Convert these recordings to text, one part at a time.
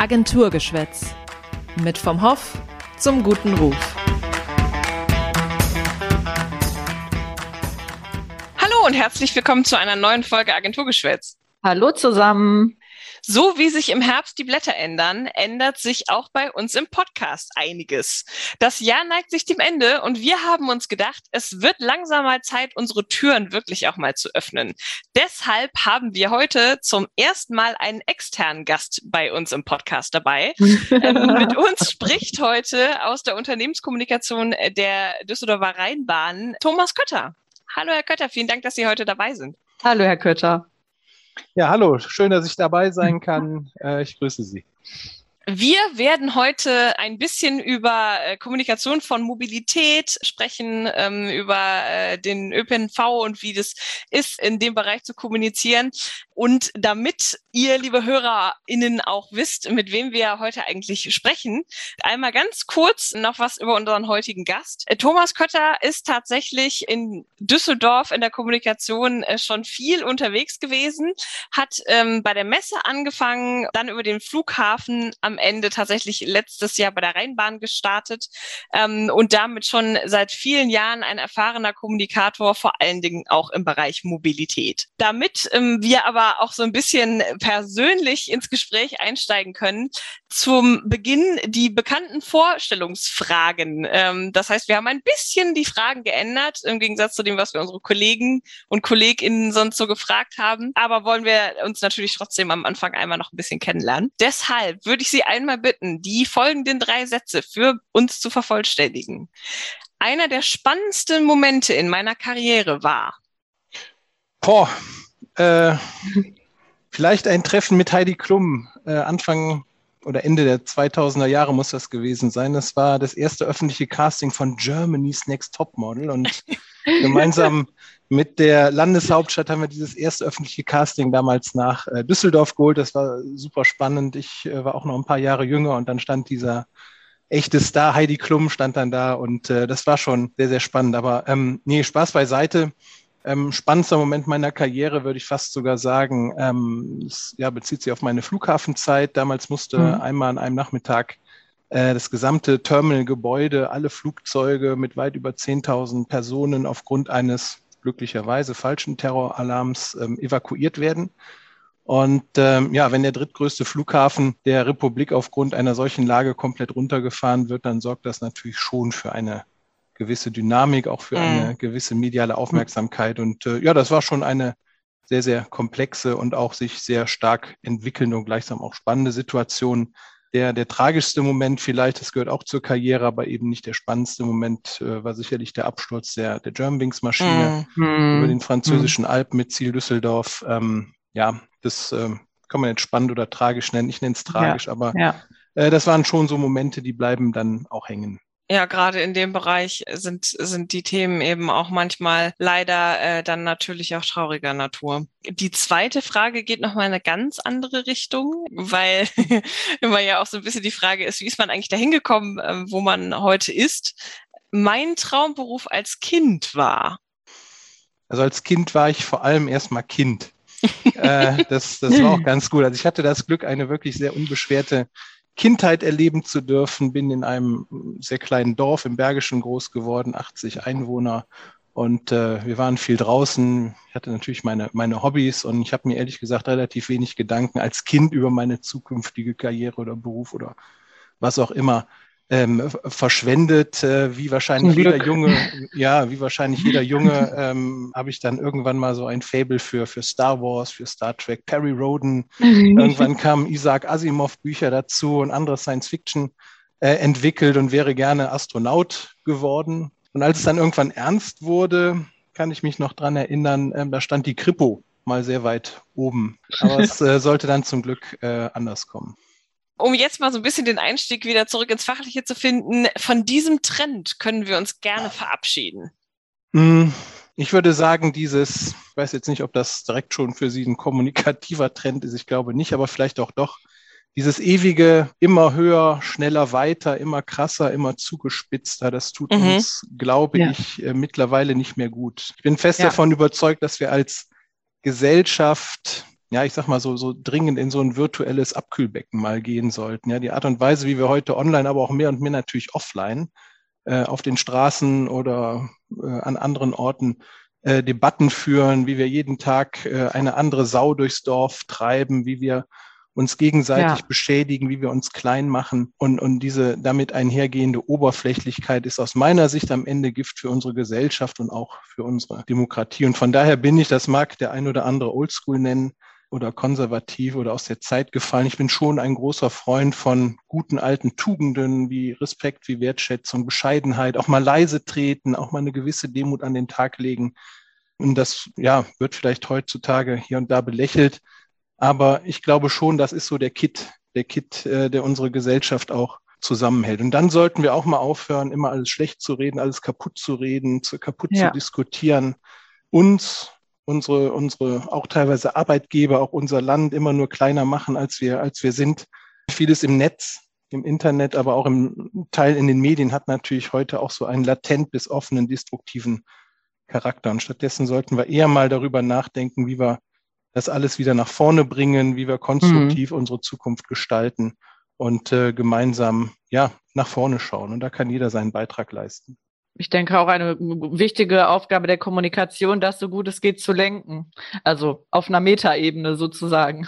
Agenturgeschwätz. Mit vom Hoff zum guten Ruf. Hallo und herzlich willkommen zu einer neuen Folge Agenturgeschwätz. Hallo zusammen. So wie sich im Herbst die Blätter ändern, ändert sich auch bei uns im Podcast einiges. Das Jahr neigt sich dem Ende und wir haben uns gedacht, es wird langsam mal Zeit, unsere Türen wirklich auch mal zu öffnen. Deshalb haben wir heute zum ersten Mal einen externen Gast bei uns im Podcast dabei. ähm, mit uns spricht heute aus der Unternehmenskommunikation der Düsseldorfer Rheinbahn Thomas Kötter. Hallo Herr Kötter, vielen Dank, dass Sie heute dabei sind. Hallo Herr Kötter. Ja, hallo, schön, dass ich dabei sein kann. Äh, ich grüße Sie. Wir werden heute ein bisschen über äh, Kommunikation von Mobilität sprechen, ähm, über äh, den ÖPNV und wie das ist, in dem Bereich zu kommunizieren. Und damit ihr, liebe HörerInnen, auch wisst, mit wem wir heute eigentlich sprechen, einmal ganz kurz noch was über unseren heutigen Gast. Äh, Thomas Kötter ist tatsächlich in Düsseldorf in der Kommunikation schon viel unterwegs gewesen, hat ähm, bei der Messe angefangen, dann über den Flughafen am Ende tatsächlich letztes Jahr bei der Rheinbahn gestartet ähm, und damit schon seit vielen Jahren ein erfahrener Kommunikator, vor allen Dingen auch im Bereich Mobilität. Damit ähm, wir aber auch so ein bisschen persönlich ins Gespräch einsteigen können, zum Beginn die bekannten Vorstellungsfragen. Ähm, das heißt, wir haben ein bisschen die Fragen geändert, im Gegensatz zu dem, was wir unsere Kollegen und KollegInnen sonst so gefragt haben. Aber wollen wir uns natürlich trotzdem am Anfang einmal noch ein bisschen kennenlernen. Deshalb würde ich Sie einmal bitten, die folgenden drei Sätze für uns zu vervollständigen. Einer der spannendsten Momente in meiner Karriere war. Boah, äh, vielleicht ein Treffen mit Heidi Klum, äh, Anfang oder Ende der 2000er Jahre muss das gewesen sein. Das war das erste öffentliche Casting von Germany's Next Top Model und gemeinsam mit der Landeshauptstadt haben wir dieses erste öffentliche Casting damals nach äh, Düsseldorf geholt. Das war super spannend. Ich äh, war auch noch ein paar Jahre jünger und dann stand dieser echte Star Heidi Klum stand dann da und äh, das war schon sehr, sehr spannend. Aber ähm, nee, Spaß beiseite. Ähm, spannendster Moment meiner Karriere würde ich fast sogar sagen, ähm, es, ja, bezieht sich auf meine Flughafenzeit. Damals musste mhm. einmal an einem Nachmittag äh, das gesamte Terminalgebäude, alle Flugzeuge mit weit über 10.000 Personen aufgrund eines glücklicherweise falschen Terroralarms ähm, evakuiert werden. Und ähm, ja, wenn der drittgrößte Flughafen der Republik aufgrund einer solchen Lage komplett runtergefahren wird, dann sorgt das natürlich schon für eine gewisse Dynamik, auch für mhm. eine gewisse mediale Aufmerksamkeit. Und äh, ja, das war schon eine sehr, sehr komplexe und auch sich sehr stark entwickelnde und gleichsam auch spannende Situation. Der, der tragischste Moment vielleicht, das gehört auch zur Karriere, aber eben nicht der spannendste Moment, äh, war sicherlich der Absturz der, der Germanwings-Maschine mhm. über den französischen mhm. Alpen mit Ziel Düsseldorf. Ähm, ja, das äh, kann man jetzt spannend oder tragisch nennen. Ich nenne es tragisch, ja, aber ja. Äh, das waren schon so Momente, die bleiben dann auch hängen. Ja, gerade in dem Bereich sind, sind die Themen eben auch manchmal leider äh, dann natürlich auch trauriger Natur. Die zweite Frage geht nochmal in eine ganz andere Richtung, weil immer ja auch so ein bisschen die Frage ist, wie ist man eigentlich dahin gekommen, äh, wo man heute ist? Mein Traumberuf als Kind war. Also als Kind war ich vor allem erstmal Kind. äh, das, das war auch ganz gut. Also ich hatte das Glück, eine wirklich sehr unbeschwerte Kindheit erleben zu dürfen. Bin in einem sehr kleinen Dorf im Bergischen groß geworden, 80 Einwohner. Und äh, wir waren viel draußen. Ich hatte natürlich meine, meine Hobbys und ich habe mir ehrlich gesagt relativ wenig Gedanken als Kind über meine zukünftige Karriere oder Beruf oder was auch immer ähm, verschwendet, äh, wie wahrscheinlich jeder Junge, ja, wie wahrscheinlich jeder Junge, ähm, habe ich dann irgendwann mal so ein Fable für, für Star Wars, für Star Trek, Perry Roden. irgendwann kamen Isaac Asimov Bücher dazu und andere Science Fiction äh, entwickelt und wäre gerne Astronaut geworden. Und als es dann irgendwann ernst wurde, kann ich mich noch dran erinnern, äh, da stand die Kripo mal sehr weit oben. Aber es äh, sollte dann zum Glück äh, anders kommen um jetzt mal so ein bisschen den Einstieg wieder zurück ins Fachliche zu finden, von diesem Trend können wir uns gerne verabschieden. Hm, ich würde sagen, dieses, ich weiß jetzt nicht, ob das direkt schon für Sie ein kommunikativer Trend ist, ich glaube nicht, aber vielleicht auch doch, dieses ewige immer höher, schneller, weiter, immer krasser, immer zugespitzter, das tut mhm. uns, glaube ja. ich, äh, mittlerweile nicht mehr gut. Ich bin fest ja. davon überzeugt, dass wir als Gesellschaft ja, ich sag mal so, so dringend in so ein virtuelles Abkühlbecken mal gehen sollten. Ja, die Art und Weise, wie wir heute online, aber auch mehr und mehr natürlich offline äh, auf den Straßen oder äh, an anderen Orten äh, Debatten führen, wie wir jeden Tag äh, eine andere Sau durchs Dorf treiben, wie wir uns gegenseitig ja. beschädigen, wie wir uns klein machen. Und, und diese damit einhergehende Oberflächlichkeit ist aus meiner Sicht am Ende Gift für unsere Gesellschaft und auch für unsere Demokratie. Und von daher bin ich, das mag der ein oder andere Oldschool nennen, oder konservativ oder aus der Zeit gefallen. Ich bin schon ein großer Freund von guten alten Tugenden wie Respekt, wie Wertschätzung, Bescheidenheit, auch mal leise treten, auch mal eine gewisse Demut an den Tag legen. Und das, ja, wird vielleicht heutzutage hier und da belächelt. Aber ich glaube schon, das ist so der Kit, der Kit, äh, der unsere Gesellschaft auch zusammenhält. Und dann sollten wir auch mal aufhören, immer alles schlecht zu reden, alles kaputt zu reden, zu, kaputt ja. zu diskutieren, uns unsere, unsere auch teilweise Arbeitgeber, auch unser Land immer nur kleiner machen, als wir, als wir sind. Vieles im Netz, im Internet, aber auch im Teil in den Medien hat natürlich heute auch so einen latent bis offenen, destruktiven Charakter. Und stattdessen sollten wir eher mal darüber nachdenken, wie wir das alles wieder nach vorne bringen, wie wir konstruktiv mhm. unsere Zukunft gestalten und äh, gemeinsam ja nach vorne schauen. Und da kann jeder seinen Beitrag leisten ich denke auch eine wichtige Aufgabe der Kommunikation, das so gut es geht zu lenken. Also auf einer Metaebene sozusagen.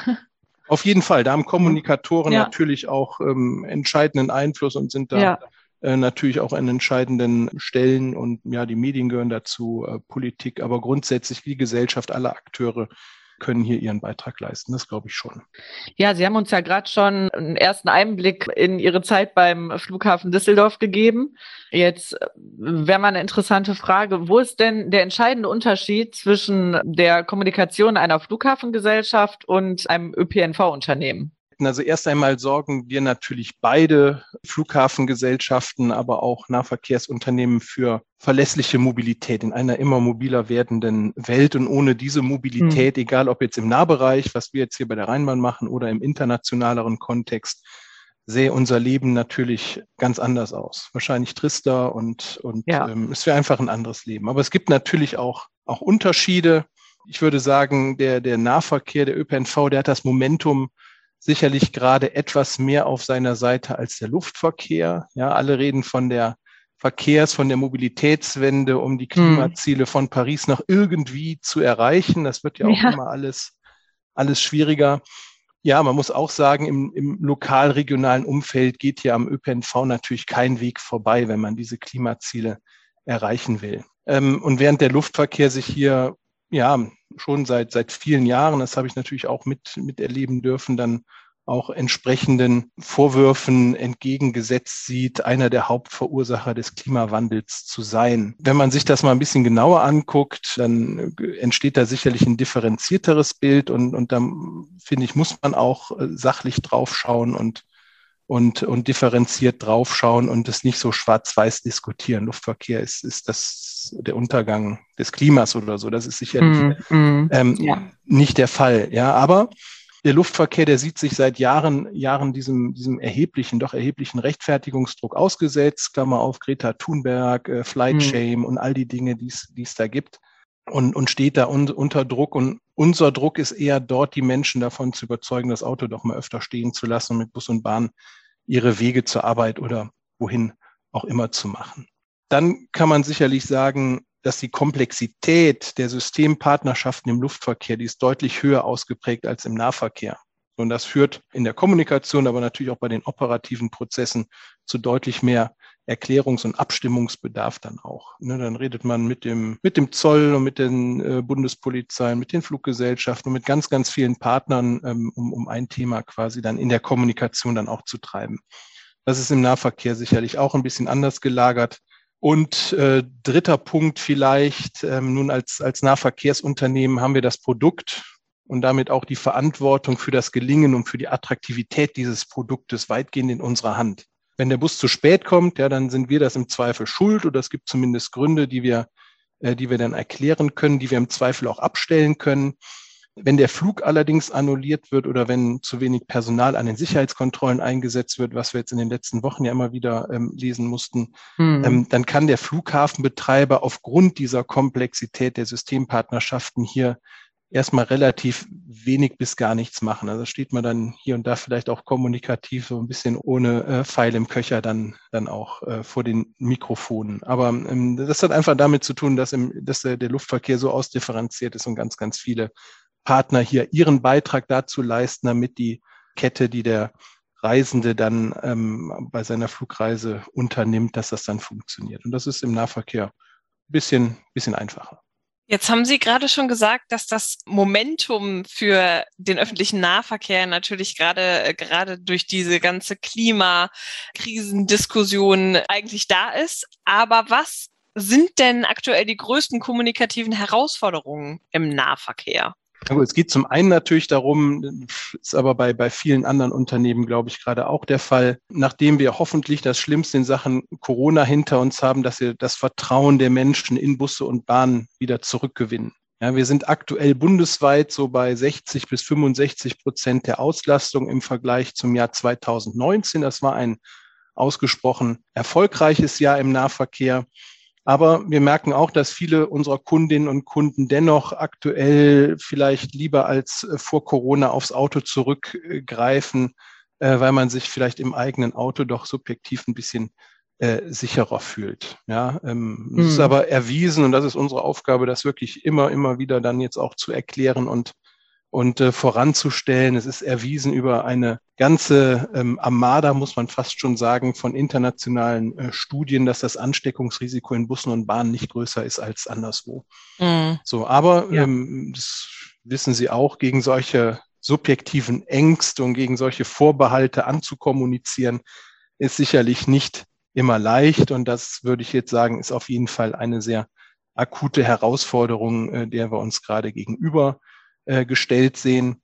Auf jeden Fall. Da haben Kommunikatoren ja. natürlich auch ähm, entscheidenden Einfluss und sind da ja. äh, natürlich auch an entscheidenden Stellen und ja, die Medien gehören dazu, äh, Politik, aber grundsätzlich die Gesellschaft, alle Akteure können hier ihren Beitrag leisten. Das glaube ich schon. Ja, Sie haben uns ja gerade schon einen ersten Einblick in Ihre Zeit beim Flughafen Düsseldorf gegeben. Jetzt wäre mal eine interessante Frage. Wo ist denn der entscheidende Unterschied zwischen der Kommunikation einer Flughafengesellschaft und einem ÖPNV-Unternehmen? Also erst einmal sorgen wir natürlich beide Flughafengesellschaften, aber auch Nahverkehrsunternehmen für verlässliche Mobilität in einer immer mobiler werdenden Welt. Und ohne diese Mobilität, mhm. egal ob jetzt im Nahbereich, was wir jetzt hier bei der Rheinbahn machen, oder im internationaleren Kontext, sähe unser Leben natürlich ganz anders aus. Wahrscheinlich trister und, und ja. ähm, es wäre einfach ein anderes Leben. Aber es gibt natürlich auch, auch Unterschiede. Ich würde sagen, der, der Nahverkehr, der ÖPNV, der hat das Momentum, sicherlich gerade etwas mehr auf seiner Seite als der Luftverkehr. Ja, alle reden von der Verkehrs, von der Mobilitätswende, um die. Klimaziele von Paris noch irgendwie zu erreichen. Das wird ja auch ja. immer alles, alles schwieriger. Ja, man muss auch sagen, im, im lokal-regionalen Umfeld geht hier am ÖPNV natürlich kein Weg vorbei, wenn man diese Klimaziele erreichen will. Ähm, und während der Luftverkehr sich hier ja schon seit, seit vielen Jahren, das habe ich natürlich auch mit, miterleben dürfen, dann auch entsprechenden Vorwürfen entgegengesetzt sieht, einer der Hauptverursacher des Klimawandels zu sein. Wenn man sich das mal ein bisschen genauer anguckt, dann entsteht da sicherlich ein differenzierteres Bild und, und da finde ich, muss man auch äh, sachlich draufschauen und und, und differenziert draufschauen und es nicht so schwarz-weiß diskutieren. Luftverkehr ist, ist das der Untergang des Klimas oder so. Das ist sicherlich mm, mm, ähm, ja. nicht der Fall. Ja, aber der Luftverkehr, der sieht sich seit Jahren, Jahren diesem, diesem erheblichen, doch erheblichen Rechtfertigungsdruck ausgesetzt. Klammer auf Greta Thunberg, äh, Flight mm. Shame und all die Dinge, die es da gibt. Und, und steht da un, unter Druck. Und unser Druck ist eher dort, die Menschen davon zu überzeugen, das Auto doch mal öfter stehen zu lassen und mit Bus und Bahn ihre Wege zur Arbeit oder wohin auch immer zu machen. Dann kann man sicherlich sagen, dass die Komplexität der Systempartnerschaften im Luftverkehr, die ist deutlich höher ausgeprägt als im Nahverkehr. Und das führt in der Kommunikation, aber natürlich auch bei den operativen Prozessen zu deutlich mehr Erklärungs- und Abstimmungsbedarf dann auch. Ne, dann redet man mit dem, mit dem Zoll und mit den äh, Bundespolizeien, mit den Fluggesellschaften und mit ganz, ganz vielen Partnern, ähm, um, um ein Thema quasi dann in der Kommunikation dann auch zu treiben. Das ist im Nahverkehr sicherlich auch ein bisschen anders gelagert. Und äh, dritter Punkt vielleicht, ähm, nun als, als Nahverkehrsunternehmen haben wir das Produkt und damit auch die Verantwortung für das Gelingen und für die Attraktivität dieses Produktes weitgehend in unserer Hand. Wenn der Bus zu spät kommt, ja, dann sind wir das im Zweifel schuld oder es gibt zumindest Gründe, die wir, äh, die wir dann erklären können, die wir im Zweifel auch abstellen können. Wenn der Flug allerdings annulliert wird oder wenn zu wenig Personal an den Sicherheitskontrollen eingesetzt wird, was wir jetzt in den letzten Wochen ja immer wieder ähm, lesen mussten, hm. ähm, dann kann der Flughafenbetreiber aufgrund dieser Komplexität der Systempartnerschaften hier erstmal relativ wenig bis gar nichts machen. Also steht man dann hier und da vielleicht auch kommunikativ so ein bisschen ohne äh, Pfeil im Köcher dann, dann auch äh, vor den Mikrofonen. Aber ähm, das hat einfach damit zu tun, dass, im, dass der, der Luftverkehr so ausdifferenziert ist und ganz, ganz viele Partner hier ihren Beitrag dazu leisten, damit die Kette, die der Reisende dann ähm, bei seiner Flugreise unternimmt, dass das dann funktioniert. Und das ist im Nahverkehr ein bisschen, bisschen einfacher. Jetzt haben Sie gerade schon gesagt, dass das Momentum für den öffentlichen Nahverkehr natürlich gerade äh, gerade durch diese ganze Klimakrisendiskussion eigentlich da ist. Aber was sind denn aktuell die größten kommunikativen Herausforderungen im Nahverkehr? Es geht zum einen natürlich darum, ist aber bei, bei vielen anderen Unternehmen, glaube ich, gerade auch der Fall, nachdem wir hoffentlich das Schlimmste in Sachen Corona hinter uns haben, dass wir das Vertrauen der Menschen in Busse und Bahnen wieder zurückgewinnen. Ja, wir sind aktuell bundesweit so bei 60 bis 65 Prozent der Auslastung im Vergleich zum Jahr 2019. Das war ein ausgesprochen erfolgreiches Jahr im Nahverkehr. Aber wir merken auch, dass viele unserer Kundinnen und Kunden dennoch aktuell vielleicht lieber als äh, vor Corona aufs Auto zurückgreifen, äh, weil man sich vielleicht im eigenen Auto doch subjektiv ein bisschen äh, sicherer fühlt. Ja, ähm, mhm. ist aber erwiesen und das ist unsere Aufgabe, das wirklich immer, immer wieder dann jetzt auch zu erklären und und äh, voranzustellen. Es ist erwiesen über eine ganze ähm, Armada, muss man fast schon sagen, von internationalen äh, Studien, dass das Ansteckungsrisiko in Bussen und Bahnen nicht größer ist als anderswo. Mhm. So, aber ja. ähm, das wissen Sie auch, gegen solche subjektiven Ängste und gegen solche Vorbehalte anzukommunizieren, ist sicherlich nicht immer leicht. Und das würde ich jetzt sagen, ist auf jeden Fall eine sehr akute Herausforderung, äh, der wir uns gerade gegenüber äh, gestellt sehen.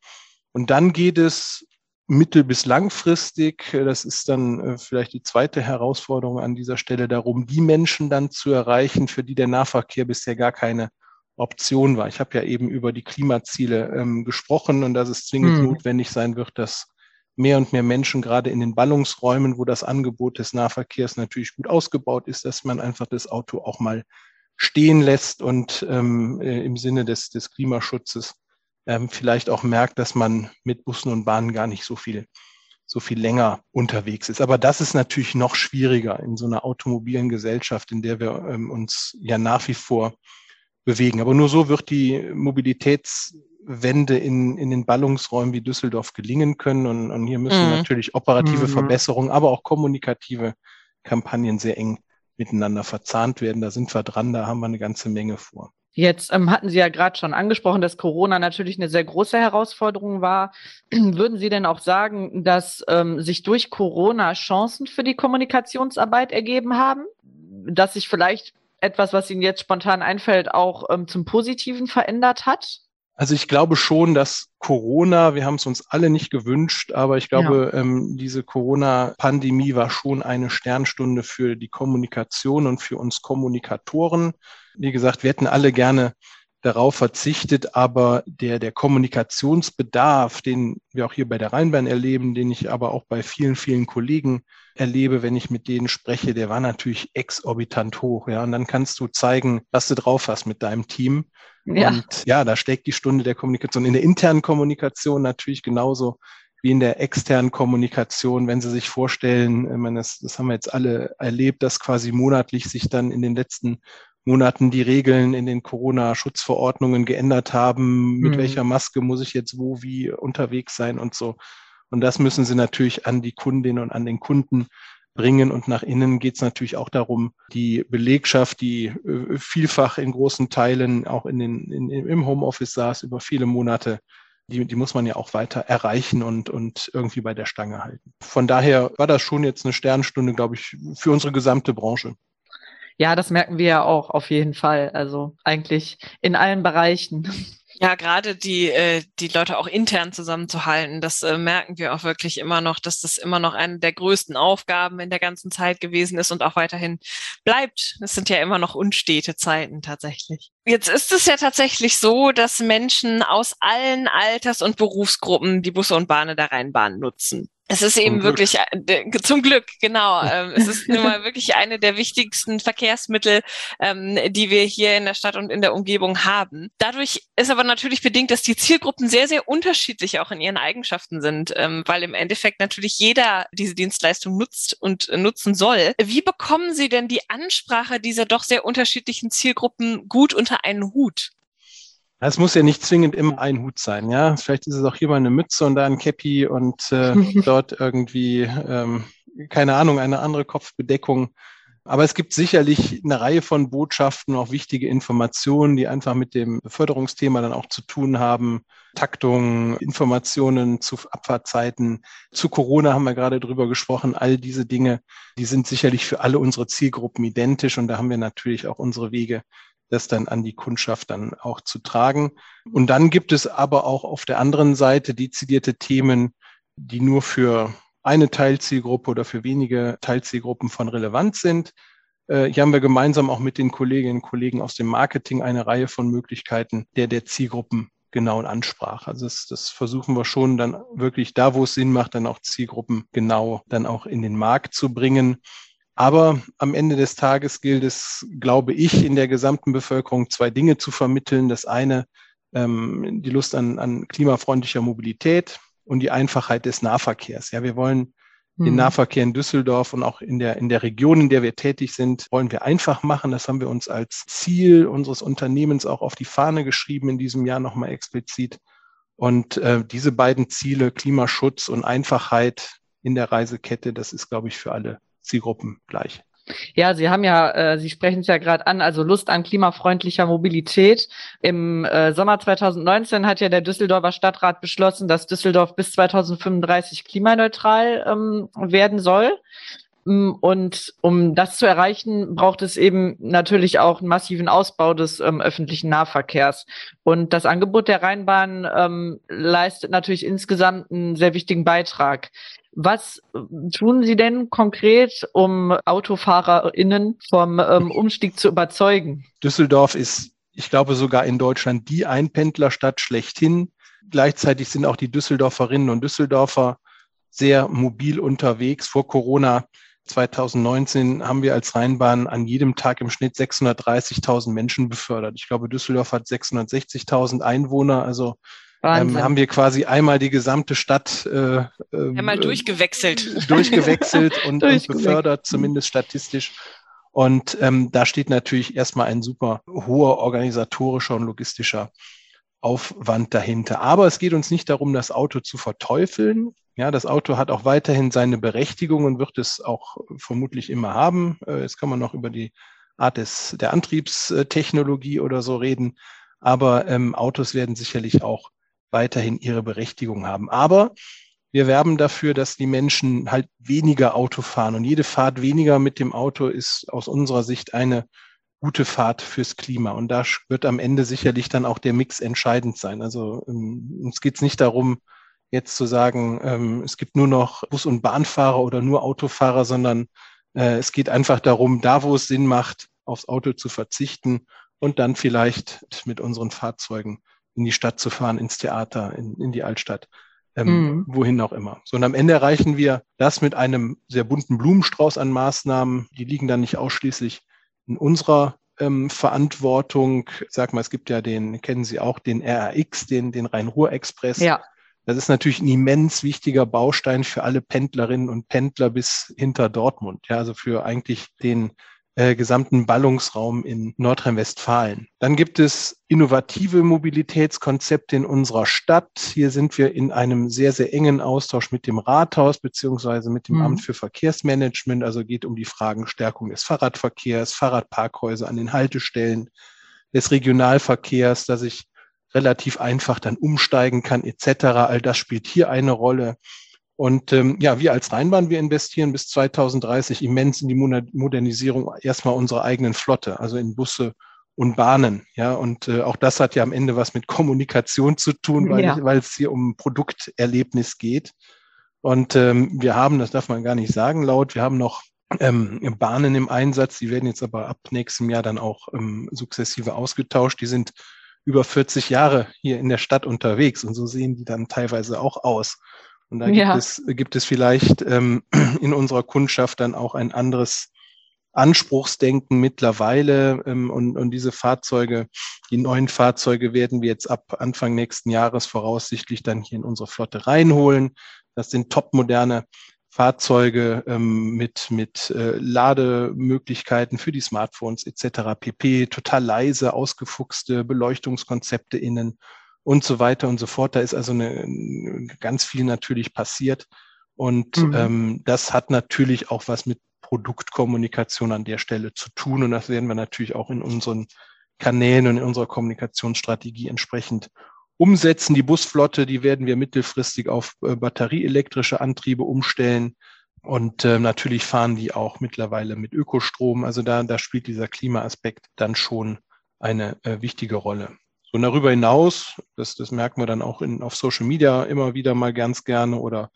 Und dann geht es mittel- bis langfristig, äh, das ist dann äh, vielleicht die zweite Herausforderung an dieser Stelle, darum, die Menschen dann zu erreichen, für die der Nahverkehr bisher gar keine Option war. Ich habe ja eben über die Klimaziele ähm, gesprochen und dass es zwingend hm. notwendig sein wird, dass mehr und mehr Menschen gerade in den Ballungsräumen, wo das Angebot des Nahverkehrs natürlich gut ausgebaut ist, dass man einfach das Auto auch mal stehen lässt und ähm, im Sinne des, des Klimaschutzes ähm, vielleicht auch merkt, dass man mit Bussen und Bahnen gar nicht so viel so viel länger unterwegs ist. Aber das ist natürlich noch schwieriger in so einer automobilen Gesellschaft, in der wir ähm, uns ja nach wie vor bewegen. Aber nur so wird die Mobilitätswende in, in den Ballungsräumen wie Düsseldorf gelingen können. Und, und hier müssen mhm. natürlich operative mhm. Verbesserungen, aber auch kommunikative Kampagnen sehr eng miteinander verzahnt werden. Da sind wir dran, da haben wir eine ganze Menge vor. Jetzt ähm, hatten Sie ja gerade schon angesprochen, dass Corona natürlich eine sehr große Herausforderung war. Würden Sie denn auch sagen, dass ähm, sich durch Corona Chancen für die Kommunikationsarbeit ergeben haben? Dass sich vielleicht etwas, was Ihnen jetzt spontan einfällt, auch ähm, zum Positiven verändert hat? Also ich glaube schon, dass Corona, wir haben es uns alle nicht gewünscht, aber ich glaube, ja. ähm, diese Corona-Pandemie war schon eine Sternstunde für die Kommunikation und für uns Kommunikatoren. Wie gesagt, wir hätten alle gerne darauf verzichtet, aber der, der Kommunikationsbedarf, den wir auch hier bei der Rheinbahn erleben, den ich aber auch bei vielen, vielen Kollegen erlebe, wenn ich mit denen spreche, der war natürlich exorbitant hoch. Ja, und dann kannst du zeigen, was du drauf hast mit deinem Team. Ja. Und ja, da steckt die Stunde der Kommunikation. In der internen Kommunikation natürlich genauso wie in der externen Kommunikation, wenn Sie sich vorstellen, ich meine, das, das haben wir jetzt alle erlebt, dass quasi monatlich sich dann in den letzten Monaten die Regeln in den Corona-Schutzverordnungen geändert haben. Mit mhm. welcher Maske muss ich jetzt wo, wie unterwegs sein und so. Und das müssen Sie natürlich an die Kundinnen und an den Kunden bringen. Und nach innen geht es natürlich auch darum, die Belegschaft, die äh, vielfach in großen Teilen auch in den, in, im Homeoffice saß über viele Monate, die, die muss man ja auch weiter erreichen und, und irgendwie bei der Stange halten. Von daher war das schon jetzt eine Sternstunde, glaube ich, für unsere gesamte Branche. Ja, das merken wir ja auch auf jeden Fall. Also eigentlich in allen Bereichen. Ja, gerade die, äh, die Leute auch intern zusammenzuhalten, das äh, merken wir auch wirklich immer noch, dass das immer noch eine der größten Aufgaben in der ganzen Zeit gewesen ist und auch weiterhin bleibt. Es sind ja immer noch unstete Zeiten tatsächlich. Jetzt ist es ja tatsächlich so, dass Menschen aus allen Alters- und Berufsgruppen die Busse und Bahnen der Rheinbahn nutzen. Es ist eben wirklich äh, zum Glück, genau. Ähm, es ist nun mal wirklich eine der wichtigsten Verkehrsmittel, ähm, die wir hier in der Stadt und in der Umgebung haben. Dadurch ist aber natürlich bedingt, dass die Zielgruppen sehr, sehr unterschiedlich auch in ihren Eigenschaften sind, ähm, weil im Endeffekt natürlich jeder diese Dienstleistung nutzt und nutzen soll. Wie bekommen Sie denn die Ansprache dieser doch sehr unterschiedlichen Zielgruppen gut unter einen Hut? Es muss ja nicht zwingend immer ein Hut sein, ja. Vielleicht ist es auch hier mal eine Mütze und da ein Cappy und äh, dort irgendwie, ähm, keine Ahnung, eine andere Kopfbedeckung. Aber es gibt sicherlich eine Reihe von Botschaften, auch wichtige Informationen, die einfach mit dem Förderungsthema dann auch zu tun haben. Taktung, Informationen zu Abfahrtzeiten. Zu Corona haben wir gerade drüber gesprochen. All diese Dinge, die sind sicherlich für alle unsere Zielgruppen identisch und da haben wir natürlich auch unsere Wege, das dann an die Kundschaft dann auch zu tragen. Und dann gibt es aber auch auf der anderen Seite dezidierte Themen, die nur für eine Teilzielgruppe oder für wenige Teilzielgruppen von Relevanz sind. Äh, hier haben wir gemeinsam auch mit den Kolleginnen und Kollegen aus dem Marketing eine Reihe von Möglichkeiten der der Zielgruppen genauen Ansprache. Also das, das versuchen wir schon dann wirklich da, wo es Sinn macht, dann auch Zielgruppen genau dann auch in den Markt zu bringen. Aber am Ende des Tages gilt es, glaube ich, in der gesamten Bevölkerung zwei Dinge zu vermitteln. Das eine, ähm, die Lust an, an klimafreundlicher Mobilität und die Einfachheit des Nahverkehrs. Ja, wir wollen den mhm. Nahverkehr in Düsseldorf und auch in der, in der Region, in der wir tätig sind, wollen wir einfach machen. Das haben wir uns als Ziel unseres Unternehmens auch auf die Fahne geschrieben in diesem Jahr nochmal explizit. Und äh, diese beiden Ziele, Klimaschutz und Einfachheit in der Reisekette, das ist, glaube ich, für alle Zielgruppen gleich. Ja, Sie haben ja, äh, Sie sprechen es ja gerade an, also Lust an klimafreundlicher Mobilität. Im äh, Sommer 2019 hat ja der Düsseldorfer Stadtrat beschlossen, dass Düsseldorf bis 2035 klimaneutral ähm, werden soll. Mm, und um das zu erreichen, braucht es eben natürlich auch einen massiven Ausbau des ähm, öffentlichen Nahverkehrs. Und das Angebot der Rheinbahn ähm, leistet natürlich insgesamt einen sehr wichtigen Beitrag. Was tun Sie denn konkret, um AutofahrerInnen vom ähm, Umstieg zu überzeugen? Düsseldorf ist, ich glaube, sogar in Deutschland die Einpendlerstadt schlechthin. Gleichzeitig sind auch die Düsseldorferinnen und Düsseldorfer sehr mobil unterwegs. Vor Corona 2019 haben wir als Rheinbahn an jedem Tag im Schnitt 630.000 Menschen befördert. Ich glaube, Düsseldorf hat 660.000 Einwohner. Also ähm, haben wir quasi einmal die gesamte Stadt äh, einmal äh, durchgewechselt, durchgewechselt und, und befördert, zumindest statistisch. Und ähm, da steht natürlich erstmal ein super hoher organisatorischer und logistischer Aufwand dahinter. Aber es geht uns nicht darum, das Auto zu verteufeln. Ja, das Auto hat auch weiterhin seine Berechtigung und wird es auch vermutlich immer haben. Äh, jetzt kann man noch über die Art des, der Antriebstechnologie oder so reden. Aber ähm, Autos werden sicherlich auch weiterhin ihre Berechtigung haben. Aber wir werben dafür, dass die Menschen halt weniger Auto fahren. Und jede Fahrt weniger mit dem Auto ist aus unserer Sicht eine gute Fahrt fürs Klima. Und da wird am Ende sicherlich dann auch der Mix entscheidend sein. Also ähm, uns geht es nicht darum, jetzt zu sagen, ähm, es gibt nur noch Bus- und Bahnfahrer oder nur Autofahrer, sondern äh, es geht einfach darum, da wo es Sinn macht, aufs Auto zu verzichten und dann vielleicht mit unseren Fahrzeugen in die Stadt zu fahren, ins Theater, in, in die Altstadt, ähm, mhm. wohin auch immer. So, und am Ende erreichen wir das mit einem sehr bunten Blumenstrauß an Maßnahmen. Die liegen dann nicht ausschließlich in unserer ähm, Verantwortung. Ich sag mal, es gibt ja den, kennen Sie auch, den RAX, den, den Rhein-Ruhr-Express. Ja. Das ist natürlich ein immens wichtiger Baustein für alle Pendlerinnen und Pendler bis hinter Dortmund. Ja, also für eigentlich den äh, gesamten Ballungsraum in Nordrhein-Westfalen. Dann gibt es innovative Mobilitätskonzepte in unserer Stadt. Hier sind wir in einem sehr, sehr engen Austausch mit dem Rathaus beziehungsweise mit dem mhm. Amt für Verkehrsmanagement. Also geht um die Fragen Stärkung des Fahrradverkehrs, Fahrradparkhäuser an den Haltestellen, des Regionalverkehrs, dass ich relativ einfach dann umsteigen kann etc. All das spielt hier eine Rolle. Und ähm, ja, wir als Rheinbahn, wir investieren bis 2030 immens in die Modernisierung erstmal unserer eigenen Flotte, also in Busse und Bahnen. Ja, und äh, auch das hat ja am Ende was mit Kommunikation zu tun, weil, ja. weil es hier um Produkterlebnis geht. Und ähm, wir haben, das darf man gar nicht sagen laut, wir haben noch ähm, Bahnen im Einsatz, die werden jetzt aber ab nächstem Jahr dann auch ähm, sukzessive ausgetauscht. Die sind über 40 Jahre hier in der Stadt unterwegs und so sehen die dann teilweise auch aus. Und da ja. gibt, es, gibt es vielleicht ähm, in unserer Kundschaft dann auch ein anderes Anspruchsdenken mittlerweile. Ähm, und, und diese Fahrzeuge, die neuen Fahrzeuge werden wir jetzt ab Anfang nächsten Jahres voraussichtlich dann hier in unsere Flotte reinholen. Das sind topmoderne Fahrzeuge ähm, mit, mit äh, Lademöglichkeiten für die Smartphones etc. pp. Total leise, ausgefuchste Beleuchtungskonzepte innen und so weiter und so fort. Da ist also eine, ganz viel natürlich passiert. Und mhm. ähm, das hat natürlich auch was mit Produktkommunikation an der Stelle zu tun. Und das werden wir natürlich auch in unseren Kanälen und in unserer Kommunikationsstrategie entsprechend umsetzen. Die Busflotte, die werden wir mittelfristig auf äh, batterieelektrische Antriebe umstellen. Und äh, natürlich fahren die auch mittlerweile mit Ökostrom. Also da, da spielt dieser Klimaaspekt dann schon eine äh, wichtige Rolle. So und darüber hinaus, das, das merken wir dann auch in, auf Social Media immer wieder mal ganz gerne oder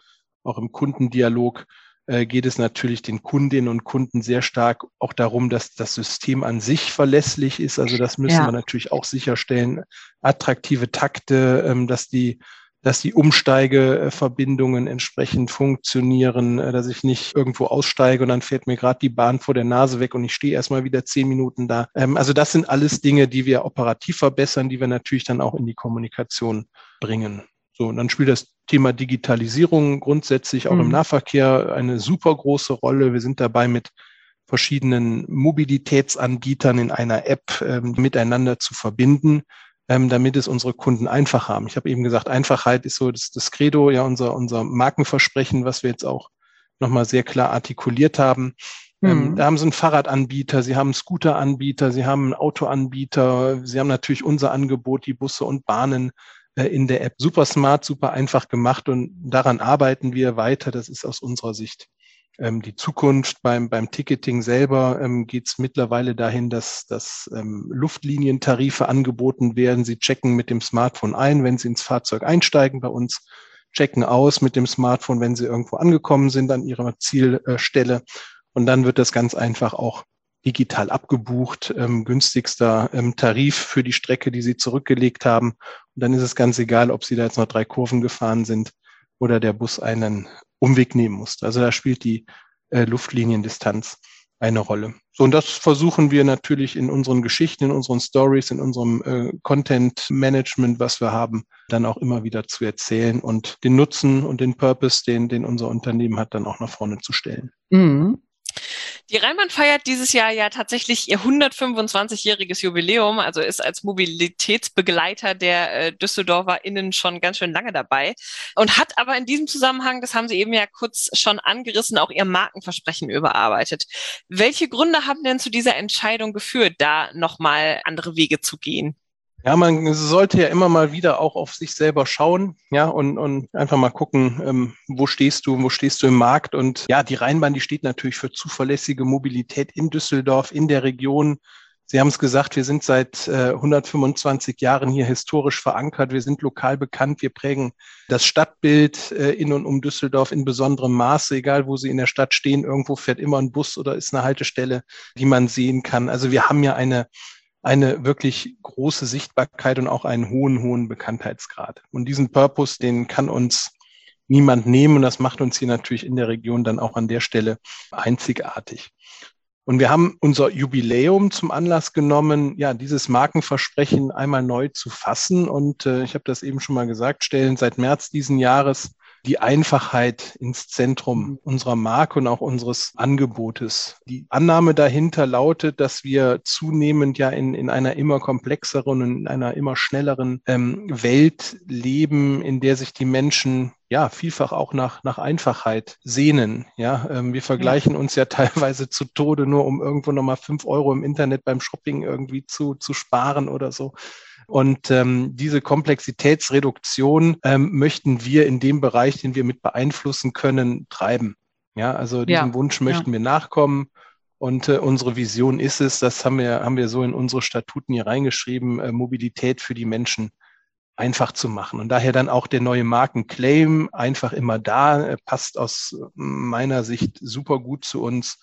auch im Kundendialog, äh, geht es natürlich den Kundinnen und Kunden sehr stark auch darum, dass das System an sich verlässlich ist. Also das müssen ja. wir natürlich auch sicherstellen. Attraktive Takte, ähm, dass die dass die Umsteigeverbindungen entsprechend funktionieren, äh, dass ich nicht irgendwo aussteige und dann fährt mir gerade die Bahn vor der Nase weg und ich stehe erstmal wieder zehn Minuten da. Ähm, also das sind alles Dinge, die wir operativ verbessern, die wir natürlich dann auch in die Kommunikation bringen. So, und dann spielt das Thema Digitalisierung grundsätzlich auch mhm. im Nahverkehr eine super große Rolle. Wir sind dabei mit verschiedenen Mobilitätsanbietern in einer App ähm, miteinander zu verbinden, ähm, damit es unsere Kunden einfach haben. Ich habe eben gesagt, Einfachheit ist so das, das Credo, ja, unser, unser Markenversprechen, was wir jetzt auch nochmal sehr klar artikuliert haben. Ähm, mhm. da haben sie einen Fahrradanbieter, sie haben einen Scooteranbieter, sie haben einen Autoanbieter, sie haben natürlich unser Angebot, die Busse und Bahnen äh, in der App. Super smart, super einfach gemacht und daran arbeiten wir weiter. Das ist aus unserer Sicht ähm, die Zukunft. Beim, beim Ticketing selber ähm, geht es mittlerweile dahin, dass, dass ähm, Luftlinientarife angeboten werden. Sie checken mit dem Smartphone ein, wenn Sie ins Fahrzeug einsteigen bei uns, checken aus mit dem Smartphone, wenn Sie irgendwo angekommen sind an Ihrer Zielstelle. Und dann wird das ganz einfach auch digital abgebucht, ähm, günstigster ähm, Tarif für die Strecke, die Sie zurückgelegt haben. Und dann ist es ganz egal, ob Sie da jetzt noch drei Kurven gefahren sind oder der Bus einen Umweg nehmen musste. Also da spielt die äh, Luftliniendistanz eine Rolle. So, und das versuchen wir natürlich in unseren Geschichten, in unseren Stories, in unserem äh, Content Management, was wir haben, dann auch immer wieder zu erzählen und den Nutzen und den Purpose, den, den unser Unternehmen hat, dann auch nach vorne zu stellen. Mhm. Die Rheinbahn feiert dieses Jahr ja tatsächlich ihr 125-jähriges Jubiläum, also ist als Mobilitätsbegleiter der äh, DüsseldorferInnen schon ganz schön lange dabei und hat aber in diesem Zusammenhang, das haben Sie eben ja kurz schon angerissen, auch ihr Markenversprechen überarbeitet. Welche Gründe haben denn zu dieser Entscheidung geführt, da nochmal andere Wege zu gehen? Ja, man sollte ja immer mal wieder auch auf sich selber schauen, ja, und, und einfach mal gucken, ähm, wo stehst du, wo stehst du im Markt. Und ja, die Rheinbahn, die steht natürlich für zuverlässige Mobilität in Düsseldorf, in der Region. Sie haben es gesagt, wir sind seit äh, 125 Jahren hier historisch verankert. Wir sind lokal bekannt. Wir prägen das Stadtbild äh, in und um Düsseldorf in besonderem Maße. Egal, wo Sie in der Stadt stehen, irgendwo fährt immer ein Bus oder ist eine Haltestelle, die man sehen kann. Also wir haben ja eine eine wirklich große Sichtbarkeit und auch einen hohen, hohen Bekanntheitsgrad. Und diesen Purpose, den kann uns niemand nehmen. Und das macht uns hier natürlich in der Region dann auch an der Stelle einzigartig. Und wir haben unser Jubiläum zum Anlass genommen, ja, dieses Markenversprechen einmal neu zu fassen. Und äh, ich habe das eben schon mal gesagt, stellen seit März diesen Jahres die Einfachheit ins Zentrum mhm. unserer Marke und auch unseres Angebotes. Die Annahme dahinter lautet, dass wir zunehmend ja in, in einer immer komplexeren und in einer immer schnelleren ähm, Welt leben, in der sich die Menschen ja, vielfach auch nach, nach Einfachheit sehnen. Ja, ähm, wir vergleichen uns ja teilweise zu Tode, nur um irgendwo nochmal fünf Euro im Internet beim Shopping irgendwie zu, zu sparen oder so. Und ähm, diese Komplexitätsreduktion ähm, möchten wir in dem Bereich, den wir mit beeinflussen können, treiben. Ja, also diesem ja, Wunsch möchten ja. wir nachkommen. Und äh, unsere Vision ist es, das haben wir, haben wir so in unsere Statuten hier reingeschrieben, äh, Mobilität für die Menschen einfach zu machen. Und daher dann auch der neue Markenclaim, einfach immer da, äh, passt aus meiner Sicht super gut zu uns,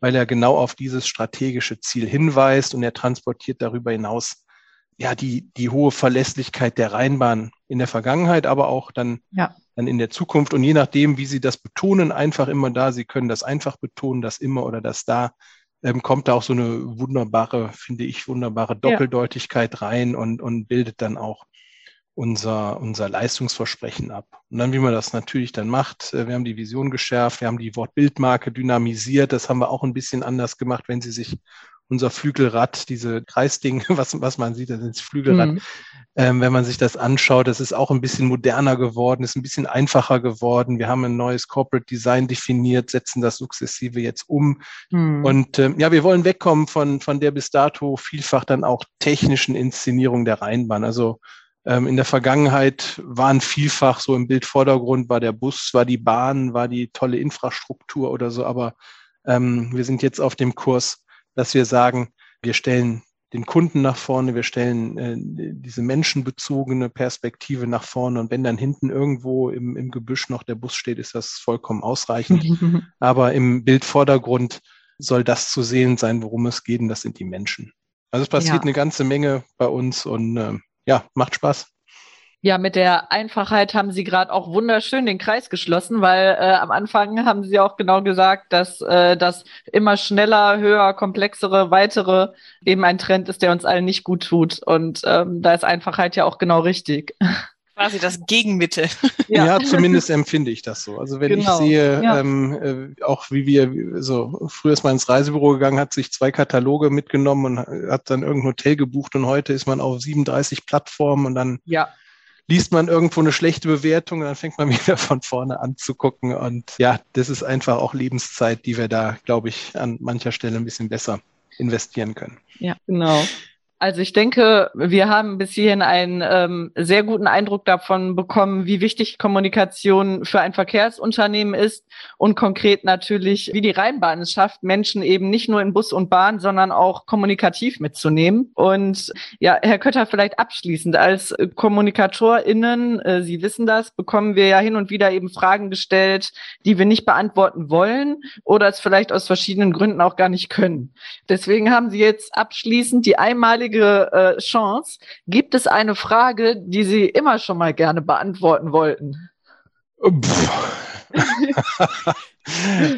weil er genau auf dieses strategische Ziel hinweist und er transportiert darüber hinaus ja, die, die hohe Verlässlichkeit der Rheinbahn in der Vergangenheit, aber auch dann ja. dann in der Zukunft. Und je nachdem, wie Sie das betonen, einfach immer da, Sie können das einfach betonen, das immer oder das da, ähm, kommt da auch so eine wunderbare, finde ich, wunderbare Doppeldeutigkeit ja. rein und, und bildet dann auch unser, unser Leistungsversprechen ab. Und dann, wie man das natürlich dann macht, äh, wir haben die Vision geschärft, wir haben die Wortbildmarke dynamisiert, das haben wir auch ein bisschen anders gemacht, wenn Sie sich unser Flügelrad, diese Kreisding, was, was man sieht, das ist Flügelrad. Mhm. Ähm, wenn man sich das anschaut, das ist auch ein bisschen moderner geworden, ist ein bisschen einfacher geworden. Wir haben ein neues Corporate Design definiert, setzen das sukzessive jetzt um. Mhm. Und ähm, ja, wir wollen wegkommen von, von der bis dato vielfach dann auch technischen Inszenierung der Rheinbahn. Also ähm, in der Vergangenheit waren vielfach so im Bildvordergrund war der Bus, war die Bahn, war die tolle Infrastruktur oder so, aber ähm, wir sind jetzt auf dem Kurs, dass wir sagen, wir stellen den Kunden nach vorne, wir stellen äh, diese menschenbezogene Perspektive nach vorne und wenn dann hinten irgendwo im, im Gebüsch noch der Bus steht, ist das vollkommen ausreichend. Aber im Bildvordergrund soll das zu sehen sein, worum es geht und das sind die Menschen. Also es passiert ja. eine ganze Menge bei uns und äh, ja, macht Spaß. Ja, mit der Einfachheit haben Sie gerade auch wunderschön den Kreis geschlossen, weil äh, am Anfang haben Sie auch genau gesagt, dass äh, das immer schneller, höher, komplexere, weitere eben ein Trend ist, der uns allen nicht gut tut. Und ähm, da ist Einfachheit ja auch genau richtig. Quasi das Gegenmittel. Ja. ja, zumindest empfinde ich das so. Also wenn genau. ich sehe, ja. ähm, äh, auch wie wir, so früher ist man ins Reisebüro gegangen, hat sich zwei Kataloge mitgenommen und hat dann irgendein Hotel gebucht und heute ist man auf 37 Plattformen und dann ja liest man irgendwo eine schlechte Bewertung dann fängt man wieder von vorne an zu gucken. Und ja, das ist einfach auch Lebenszeit, die wir da, glaube ich, an mancher Stelle ein bisschen besser investieren können. Ja, genau. Also ich denke, wir haben bis hierhin einen ähm, sehr guten Eindruck davon bekommen, wie wichtig Kommunikation für ein Verkehrsunternehmen ist und konkret natürlich, wie die Rheinbahn es schafft, Menschen eben nicht nur in Bus und Bahn, sondern auch kommunikativ mitzunehmen. Und ja, Herr Kötter, vielleicht abschließend als KommunikatorInnen, äh, Sie wissen das, bekommen wir ja hin und wieder eben Fragen gestellt, die wir nicht beantworten wollen oder es vielleicht aus verschiedenen Gründen auch gar nicht können. Deswegen haben Sie jetzt abschließend die einmalige einmalige äh, Chance. Gibt es eine Frage, die Sie immer schon mal gerne beantworten wollten?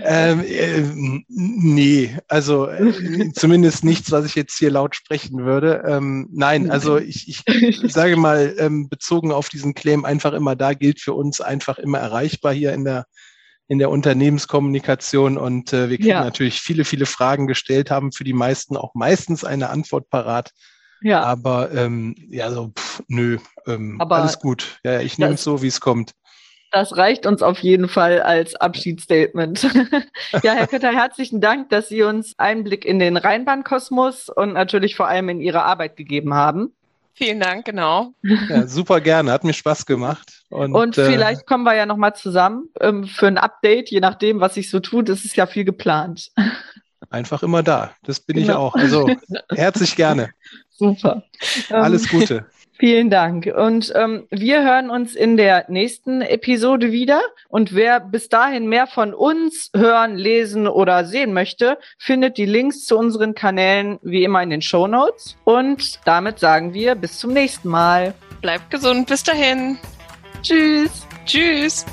ähm, äh, nee, also äh, zumindest nichts, was ich jetzt hier laut sprechen würde. Ähm, nein, also ich, ich sage mal, ähm, bezogen auf diesen Claim einfach immer da gilt für uns einfach immer erreichbar hier in der in der Unternehmenskommunikation und äh, wir kriegen ja. natürlich viele, viele Fragen gestellt, haben für die meisten auch meistens eine Antwort parat. Ja. Aber ähm, ja, so, pff, nö, ähm, Aber alles gut. Ja, ich nehme es so, wie es kommt. Das reicht uns auf jeden Fall als Abschiedsstatement. ja, Herr Kötter, herzlichen Dank, dass Sie uns Einblick in den Rheinbahnkosmos und natürlich vor allem in Ihre Arbeit gegeben haben. Vielen Dank, genau. Ja, super gerne, hat mir Spaß gemacht. Und, und äh, vielleicht äh, kommen wir ja nochmal zusammen ähm, für ein Update, je nachdem, was sich so tut. Es ist ja viel geplant. Einfach immer da. Das bin genau. ich auch. Also herzlich gerne. Super. Alles ähm, Gute. Vielen Dank. Und ähm, wir hören uns in der nächsten Episode wieder. Und wer bis dahin mehr von uns hören, lesen oder sehen möchte, findet die Links zu unseren Kanälen wie immer in den Show Notes. Und damit sagen wir bis zum nächsten Mal. Bleibt gesund. Bis dahin. Tschüss. Tschüss.